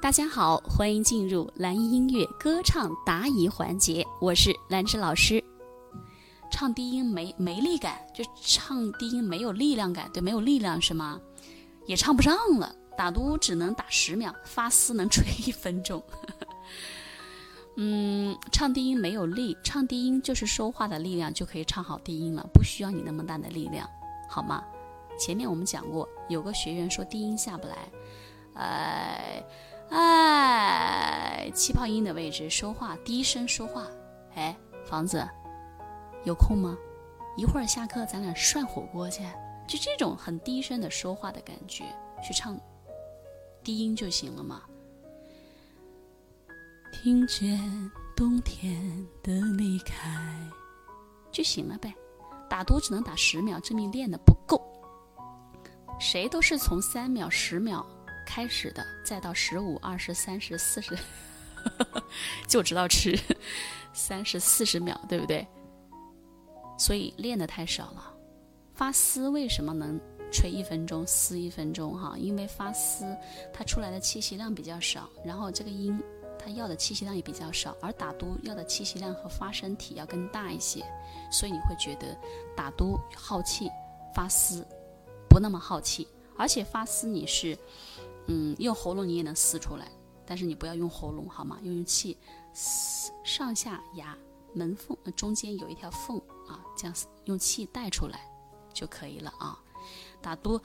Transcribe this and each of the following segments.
大家好，欢迎进入蓝音音乐歌唱答疑环节，我是兰芝老师。唱低音没没力感，就唱低音没有力量感，对，没有力量是吗？也唱不上了，打嘟只能打十秒，发丝能吹一分钟。嗯，唱低音没有力，唱低音就是说话的力量就可以唱好低音了，不需要你那么大的力量，好吗？前面我们讲过，有个学员说低音下不来，呃。哎，气泡音的位置说话，低声说话。哎，房子，有空吗？一会儿下课咱俩涮火锅去。就这种很低声的说话的感觉，去唱低音就行了嘛。听见冬天的离开就行了呗。打多只能打十秒，证明练的不够。谁都是从三秒、十秒。开始的，再到十五、二十、三十、四十，就知道吃 三十、四十秒，对不对？所以练的太少了。发丝为什么能吹一分钟、撕一分钟？哈，因为发丝它出来的气息量比较少，然后这个音它要的气息量也比较少，而打嘟要的气息量和发声体要更大一些，所以你会觉得打嘟耗气，发丝不那么耗气，而且发丝你是。嗯，用喉咙你也能撕出来，但是你不要用喉咙好吗？用用气，上下牙门缝中间有一条缝啊，这样用气带出来就可以了啊。打嘟，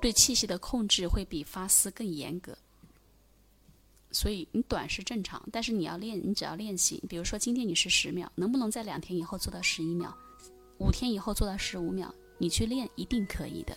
对气息的控制会比发丝更严格，所以你短是正常，但是你要练，你只要练习，比如说今天你是十秒，能不能在两天以后做到十一秒？五天以后做到十五秒？你去练一定可以的。